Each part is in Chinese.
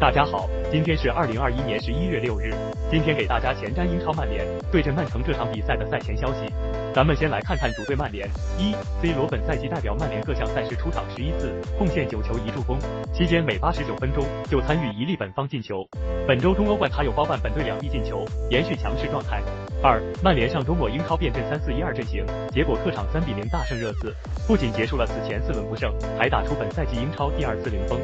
大家好，今天是二零二一年十一月六日。今天给大家前瞻英超曼联对阵曼城这场比赛的赛前消息。咱们先来看看主队曼联。一，C 罗本赛季代表曼联各项赛事出场十一次，贡献九球一助攻，期间每八十九分钟就参与一粒本方进球。本周中欧冠他又包办本队两粒进球，延续强势状态。二，曼联上周末英超变阵三四一二阵型，结果客场三比零大胜热刺，不仅结束了此前四轮不胜，还打出本赛季英超第二次零封。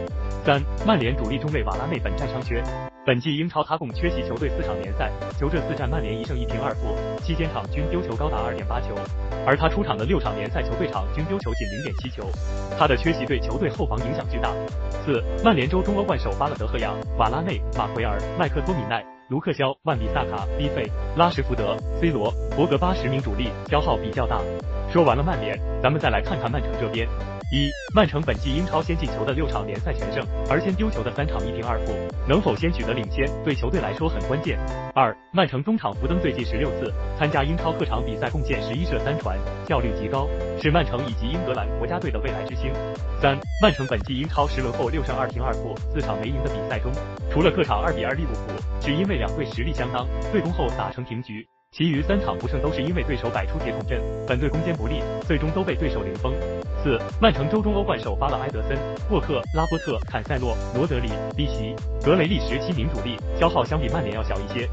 三，曼联主力中卫瓦拉内本战伤缺，本季英超他共缺席球队四场联赛，球这四战曼联一胜一平二负，期间场均丢球高达二点八球，而他出场的六场联赛球队场均丢球仅零点七球，他的缺席对球队后防影响巨大。四，曼联周中欧冠首发了德赫亚、瓦拉内、马奎尔、麦克托米奈、卢克肖、万比萨卡、利费、拉什福德、C 罗、博格巴十名主力，消耗比较大。说完了曼联，咱们再来看看曼城这边。一，曼城本季英超先进球的六场联赛全胜，而先丢球的三场一平二负，能否先取得领先，对球队来说很关键。二，曼城中场福登最近十六次参加英超客场比赛，贡献十一射三传，效率极高，是曼城以及英格兰国家队的未来之星。三，曼城本季英超十轮后六胜二平二负，四场没赢的比赛中，除了客场二比二利物浦，只因为两队实力相当，对攻后打成平局。其余三场不胜都是因为对手摆出铁桶阵，本队攻坚不利，最终都被对手零封。四，曼城周中欧冠首发了埃德森、沃克、拉波特、坎塞洛、罗德里、利奇、格雷利什七名主力，消耗相比曼联要小一些。